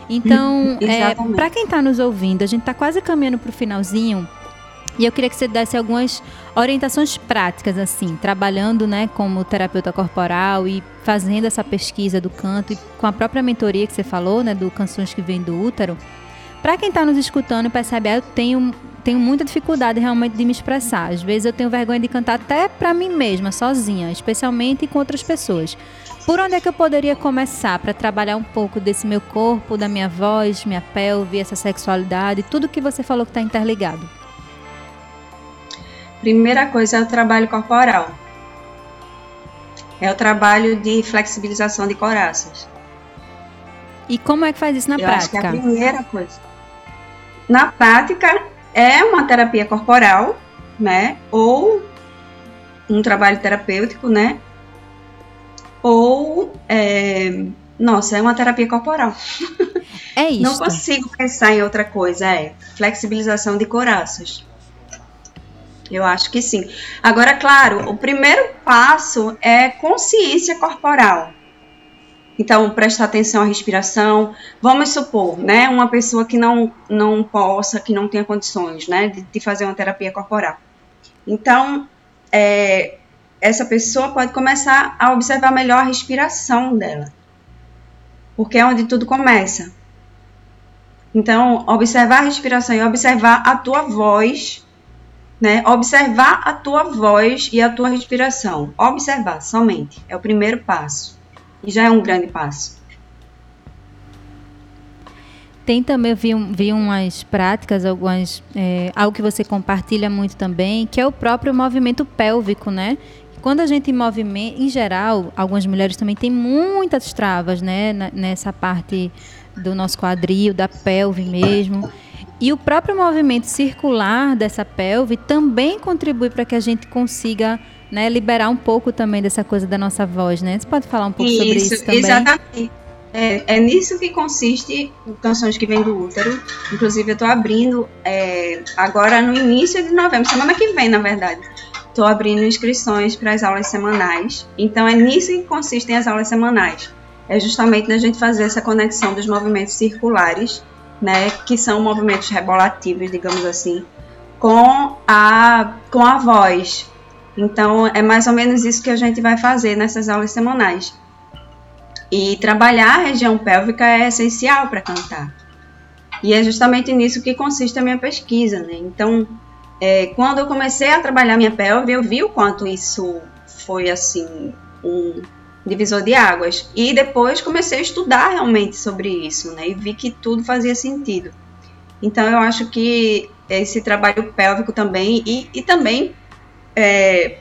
Então, é, para quem está nos ouvindo, a gente está quase caminhando para o finalzinho. E eu queria que você desse algumas orientações práticas, assim, trabalhando né, como terapeuta corporal e fazendo essa pesquisa do canto e com a própria mentoria que você falou, né, do Canções que Vêm do Útero. Para quem está nos escutando e percebe, ah, eu tenho, tenho muita dificuldade realmente de me expressar. Às vezes eu tenho vergonha de cantar até para mim mesma, sozinha, especialmente com outras pessoas. Por onde é que eu poderia começar para trabalhar um pouco desse meu corpo, da minha voz, minha pelve, essa sexualidade, tudo que você falou que está interligado? Primeira coisa é o trabalho corporal. É o trabalho de flexibilização de coraças. E como é que faz isso na Eu prática? Acho que é a primeira coisa. Na prática, é uma terapia corporal, né? Ou um trabalho terapêutico, né? Ou, é... nossa, é uma terapia corporal. É isso. *laughs* Não consigo pensar em outra coisa, é flexibilização de coraças. Eu acho que sim. Agora, claro, o primeiro passo é consciência corporal. Então, prestar atenção à respiração. Vamos supor, né, uma pessoa que não, não possa, que não tenha condições, né, de, de fazer uma terapia corporal. Então, é, essa pessoa pode começar a observar melhor a respiração dela. Porque é onde tudo começa. Então, observar a respiração e observar a tua voz né? Observar a tua voz e a tua respiração. Observar somente. É o primeiro passo. E já é um grande passo. Tem também, eu vi, vi umas práticas, algumas, é, algo que você compartilha muito também, que é o próprio movimento pélvico, né? Quando a gente movimenta, em geral, algumas mulheres também têm muitas travas, né? Nessa parte do nosso quadril, da pelve mesmo. E o próprio movimento circular dessa pelve também contribui para que a gente consiga né, liberar um pouco também dessa coisa da nossa voz, né? Você pode falar um pouco isso, sobre isso também? Exatamente. é, é, nisso que consiste Canções que Vêm do Útero. Inclusive, eu estou abrindo é, agora no início de novembro, semana que vem, na verdade. Estou abrindo inscrições para as aulas semanais. Então, é nisso que consistem as aulas semanais. É justamente na gente fazer essa conexão dos movimentos circulares, né, que são movimentos rebolativos, digamos assim, com a, com a voz. Então, é mais ou menos isso que a gente vai fazer nessas aulas semanais. E trabalhar a região pélvica é essencial para cantar. E é justamente nisso que consiste a minha pesquisa, né? Então, é, quando eu comecei a trabalhar minha pelve, eu vi o quanto isso foi, assim, um divisor de águas. E depois comecei a estudar realmente sobre isso, né? E vi que tudo fazia sentido. Então, eu acho que esse trabalho pélvico também, e, e também, é,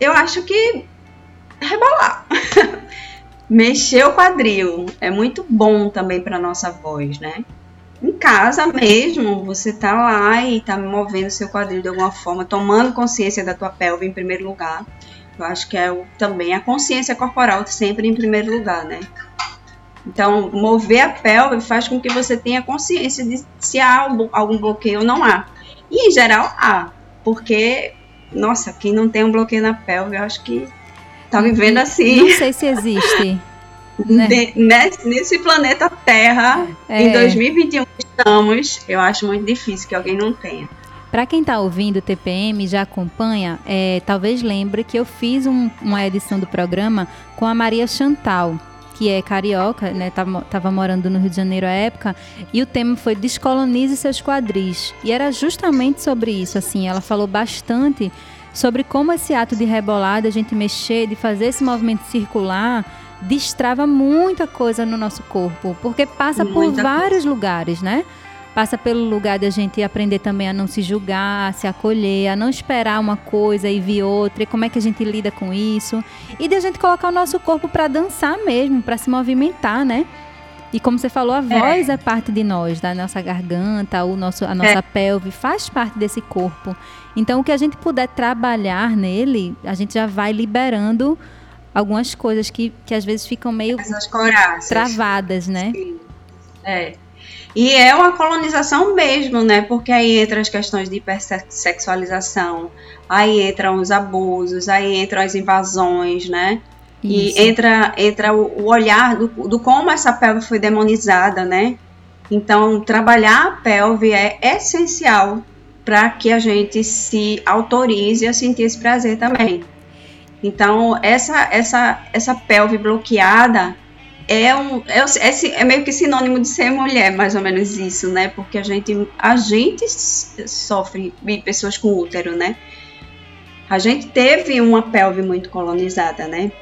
eu acho que rebolar. *laughs* Mexer o quadril é muito bom também para nossa voz, né? Em casa mesmo, você tá lá e tá movendo seu quadril de alguma forma, tomando consciência da tua pelve em primeiro lugar. Eu acho que é o, também a consciência corporal sempre em primeiro lugar, né? Então, mover a pelve faz com que você tenha consciência de se há algum bloqueio ou não há. E em geral há, porque, nossa, quem não tem um bloqueio na pelve, eu acho que tá vivendo assim. Não sei se existe. *laughs* Né? De, nesse, nesse, planeta Terra, é. em 2021 estamos, eu acho muito difícil que alguém não tenha. Para quem está ouvindo o TPM já acompanha, é, talvez lembre que eu fiz um, uma edição do programa com a Maria Chantal, que é carioca, né? Tava, tava, morando no Rio de Janeiro à época, e o tema foi Descolonize seus quadris. E era justamente sobre isso, assim, ela falou bastante sobre como esse ato de rebolar, de a gente mexer, de fazer esse movimento circular, destrava muita coisa no nosso corpo, porque passa muita por vários coisa. lugares, né? Passa pelo lugar de a gente aprender também a não se julgar, a se acolher, a não esperar uma coisa e vir outra, e como é que a gente lida com isso. E de a gente colocar o nosso corpo para dançar mesmo, para se movimentar, né? E como você falou, a é. voz é. é, parte de nós, da nossa garganta, o nosso, a nossa é. pelve faz parte desse corpo. Então, o que a gente puder trabalhar nele, a gente já vai liberando algumas coisas que, que às vezes ficam meio travadas, né? Sim. É. E é uma colonização mesmo, né? Porque aí entram as questões de hipersexualização, aí entram os abusos, aí entram as invasões, né? Isso. E entra, entra o, olhar do, do como essa pelve foi demonizada, né? Então, trabalhar a pelve é essencial para que a gente se autorize a sentir esse prazer também. Então, essa, essa, essa pelve bloqueada é, um, é, é, é, meio que sinônimo de ser mulher, mais ou menos isso, né? Porque a gente, a gente sofre, pessoas com útero, né? A gente teve uma pelve muito colonizada, né?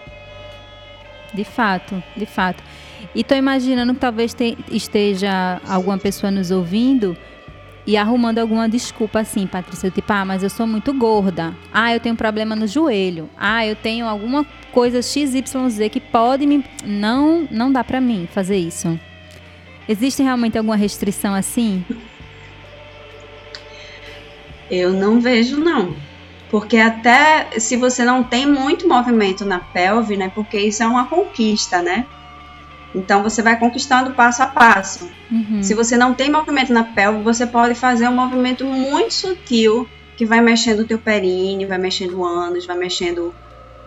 De fato, de fato. E tô imaginando que talvez te, esteja alguma pessoa nos ouvindo e arrumando alguma desculpa assim, Patrícia, tipo, ah, mas eu sou muito gorda. Ah, eu tenho problema no joelho. Ah, eu tenho alguma coisa XYZ que pode me não não dá para mim fazer isso. Existe realmente alguma restrição assim? Eu não vejo não. Porque até se você não tem muito movimento na pelve, né? Porque isso é uma conquista, né? Então você vai conquistando passo a passo. Uhum. Se você não tem movimento na pelve, você pode fazer um movimento muito sutil que vai mexendo o teu períneo, vai mexendo o ânus, vai mexendo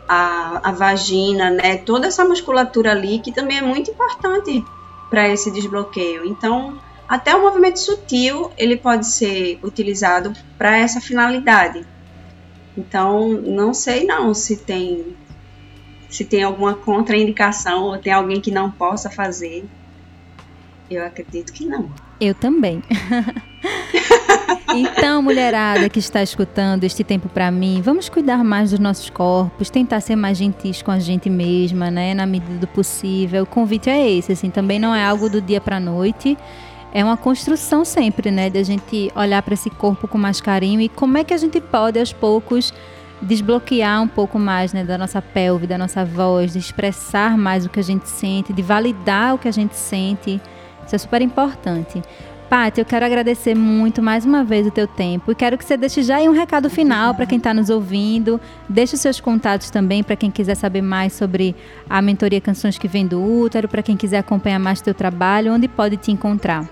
a, a vagina, né? Toda essa musculatura ali que também é muito importante para esse desbloqueio. Então, até o movimento sutil ele pode ser utilizado para essa finalidade. Então, não sei não se tem se tem alguma contraindicação ou tem alguém que não possa fazer. Eu acredito que não. Eu também. *laughs* então, mulherada que está escutando este tempo para mim, vamos cuidar mais dos nossos corpos, tentar ser mais gentis com a gente mesma, né, na medida do possível. O convite é esse, assim, também não é algo do dia para noite. É uma construção sempre, né, de a gente olhar para esse corpo com mais carinho e como é que a gente pode aos poucos desbloquear um pouco mais né, da nossa pelve, da nossa voz, de expressar mais o que a gente sente, de validar o que a gente sente. Isso é super importante. Paty, eu quero agradecer muito mais uma vez o teu tempo e quero que você deixe já aí um recado final para quem está nos ouvindo. Deixe os seus contatos também para quem quiser saber mais sobre a mentoria Canções que Vem do Útero, para quem quiser acompanhar mais teu trabalho, onde pode te encontrar.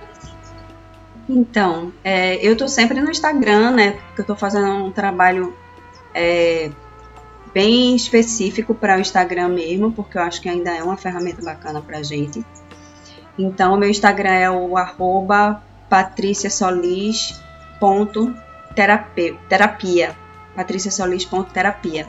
Então, é, eu estou sempre no Instagram, né? Porque eu estou fazendo um trabalho é, bem específico para o Instagram mesmo, porque eu acho que ainda é uma ferramenta bacana para gente. Então, meu Instagram é o patriciasolis.terapia. patriciasolis.terapia.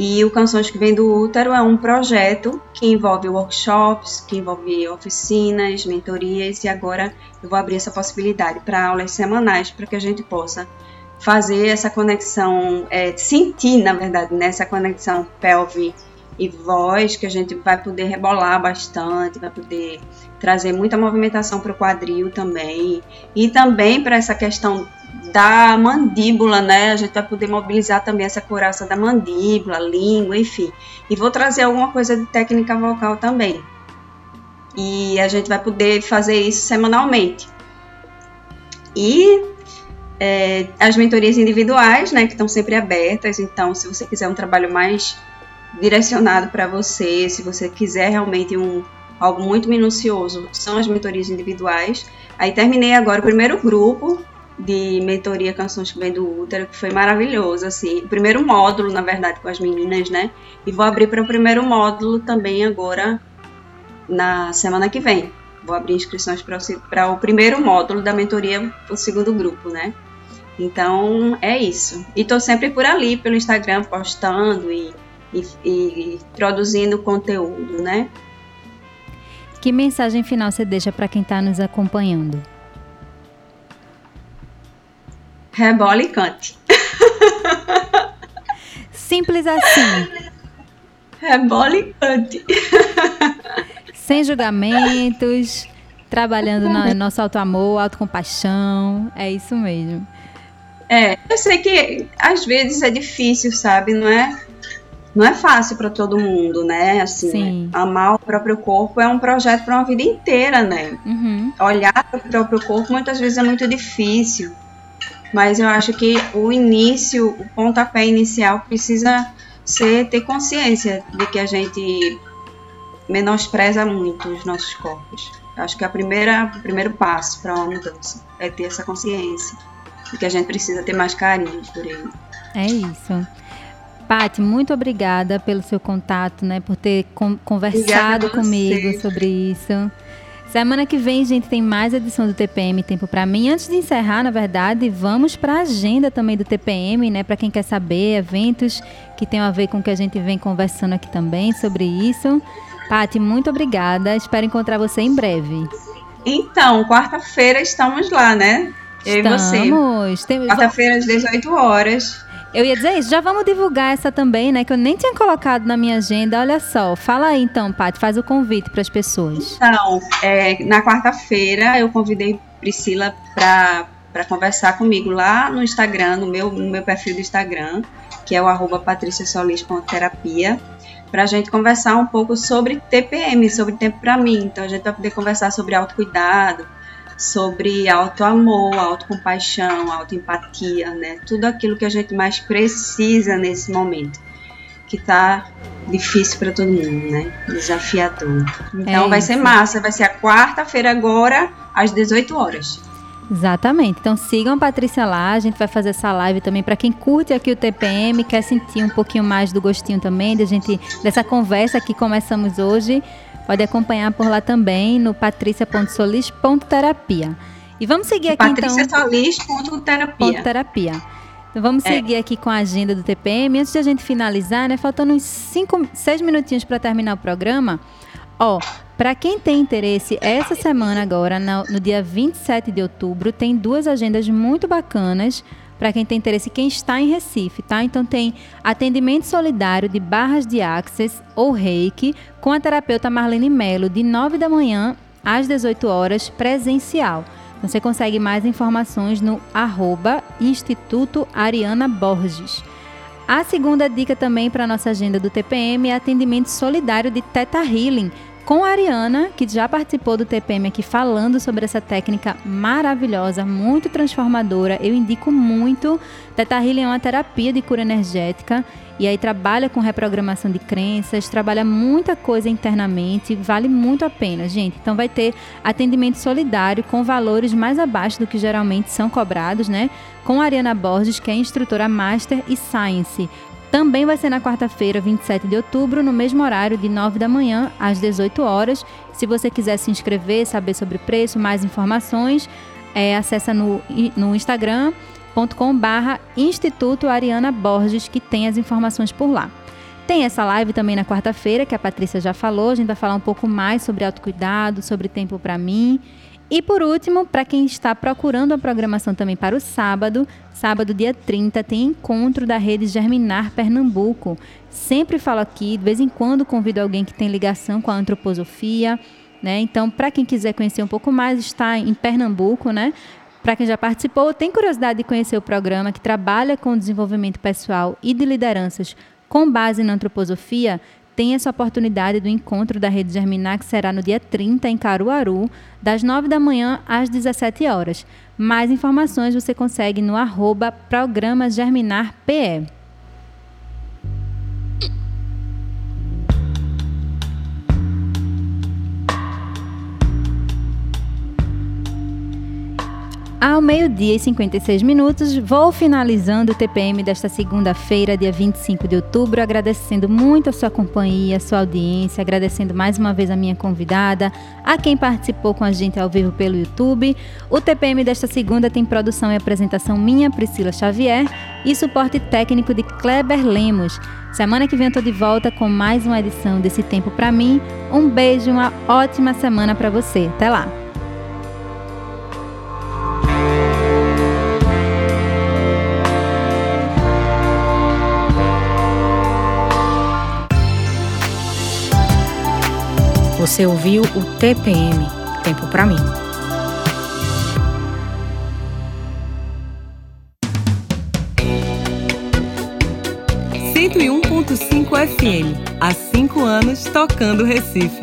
E o Canções que Vem do Útero é um projeto que envolve workshops, que envolve oficinas, mentorias, e agora eu vou abrir essa possibilidade para aulas semanais, para que a gente possa fazer essa conexão, é, sentir, na verdade, nessa né, conexão pelve e voz, que a gente vai poder rebolar bastante, vai poder trazer muita movimentação para o quadril também, e também para essa questão da mandíbula, né? A gente vai poder mobilizar também essa couraça da mandíbula, língua, enfim. E vou trazer alguma coisa de técnica vocal também. E a gente vai poder fazer isso semanalmente. E é, as mentorias individuais, né, que estão sempre abertas. Então, se você quiser um trabalho mais direcionado para você, se você quiser realmente um algo muito minucioso, são as mentorias individuais. Aí terminei agora o primeiro grupo de mentoria Canções que Vem do Útero, que foi maravilhoso, assim, o primeiro módulo, na verdade, com as meninas, né? E vou abrir para o primeiro módulo também agora na semana que vem. Vou abrir inscrições para o primeiro módulo da mentoria, o segundo grupo, né? Então é isso. E estou sempre por ali, pelo Instagram, postando e, e, e produzindo conteúdo, né? Que mensagem final você deixa para quem está nos acompanhando? Rebola e cante. *laughs* Simples assim. Rebola e cante. *laughs* Sem julgamentos, trabalhando no *laughs* nosso auto-amor, autocompaixão. É isso mesmo. É, eu sei que às vezes é difícil, sabe? Não é, não é fácil para todo mundo, né? Assim, Sim. amar o próprio corpo é um projeto para uma vida inteira, né? Uhum. Olhar para o próprio corpo muitas vezes é muito difícil, mas eu acho que o início, o pontapé inicial precisa ser ter consciência de que a gente menospreza muito os nossos corpos. Eu acho que a primeira, o primeiro passo para uma mudança é ter essa consciência e que a gente precisa ter mais carinho por ele. É isso. Pati, muito obrigada pelo seu contato, né, por ter conversado comigo sobre isso. Semana que vem, gente, tem mais edição do TPM Tempo para mim. Antes de encerrar, na verdade, vamos para a agenda também do TPM, né, para quem quer saber, eventos que tem a ver com o que a gente vem conversando aqui também sobre isso. Pati, muito obrigada. Espero encontrar você em breve. Então, quarta-feira estamos lá, né? Eu Estamos. e você. Quarta-feira às 18 horas. Eu ia dizer isso, já vamos divulgar essa também, né? Que eu nem tinha colocado na minha agenda. Olha só, fala aí então, Paty, faz o convite para as pessoas. Então, é, na quarta-feira eu convidei Priscila para conversar comigo lá no Instagram, no meu, no meu perfil do Instagram, que é o arroba patriciasolis.terapia, para a gente conversar um pouco sobre TPM, sobre tempo para mim. Então a gente vai poder conversar sobre autocuidado, sobre auto-amor, auto-compaixão, auto-empatia, né? Tudo aquilo que a gente mais precisa nesse momento, que tá difícil para todo mundo, né? Desafiador. Então é vai ser massa, vai ser a quarta-feira agora, às 18 horas. Exatamente. Então sigam a Patrícia lá, a gente vai fazer essa live também para quem curte aqui o TPM, quer sentir um pouquinho mais do gostinho também, da gente dessa conversa que começamos hoje. Pode acompanhar por lá também no patricia.solis.terapia. E vamos seguir aqui Patrícia então. Patriciasolis.terapia. terapia. Então vamos é. seguir aqui com a agenda do TPM. Antes de a gente finalizar, né? Faltando uns 5, 6 minutinhos para terminar o programa. Ó, para quem tem interesse, essa semana agora, no, no dia 27 de outubro, tem duas agendas muito bacanas para quem tem interesse, quem está em Recife, tá? Então tem atendimento solidário de barras de access ou reiki com a terapeuta Marlene Melo, de 9 da manhã às 18 horas, presencial. Então, você consegue mais informações no arroba Instituto Ariana Borges. A segunda dica também para a nossa agenda do TPM é atendimento solidário de Teta Healing, com a Ariana, que já participou do TPM aqui falando sobre essa técnica maravilhosa, muito transformadora. Eu indico muito. Teta Healing é uma terapia de cura energética e aí trabalha com reprogramação de crenças, trabalha muita coisa internamente, vale muito a pena, gente. Então vai ter atendimento solidário com valores mais abaixo do que geralmente são cobrados, né? Com a Ariana Borges, que é instrutora Master e Science. Também vai ser na quarta-feira, 27 de outubro, no mesmo horário, de 9 da manhã às 18 horas. Se você quiser se inscrever, saber sobre preço, mais informações, é, acessa no, no instagram.com barra Instituto Ariana Borges, que tem as informações por lá. Tem essa live também na quarta-feira, que a Patrícia já falou. A gente vai falar um pouco mais sobre autocuidado, sobre tempo para mim. E por último, para quem está procurando a programação também para o sábado, sábado dia 30 tem encontro da rede Germinar Pernambuco. Sempre falo aqui, de vez em quando convido alguém que tem ligação com a antroposofia, né? Então, para quem quiser conhecer um pouco mais, está em Pernambuco, né? Para quem já participou, tem curiosidade de conhecer o programa que trabalha com desenvolvimento pessoal e de lideranças com base na antroposofia, tem essa oportunidade do encontro da Rede Germinar, que será no dia 30, em Caruaru, das 9 da manhã às 17 horas. Mais informações você consegue no arroba Programa Germinar PE. Ao meio-dia e 56 minutos, vou finalizando o TPM desta segunda-feira, dia 25 de outubro, agradecendo muito a sua companhia, a sua audiência, agradecendo mais uma vez a minha convidada, a quem participou com a gente ao vivo pelo YouTube. O TPM desta segunda tem produção e apresentação minha, Priscila Xavier, e suporte técnico de Kleber Lemos. Semana que vem eu tô de volta com mais uma edição desse Tempo para mim. Um beijo, uma ótima semana para você. Até lá! Você ouviu o TPM Tempo para mim. FM. Há cinco anos tocando Recife.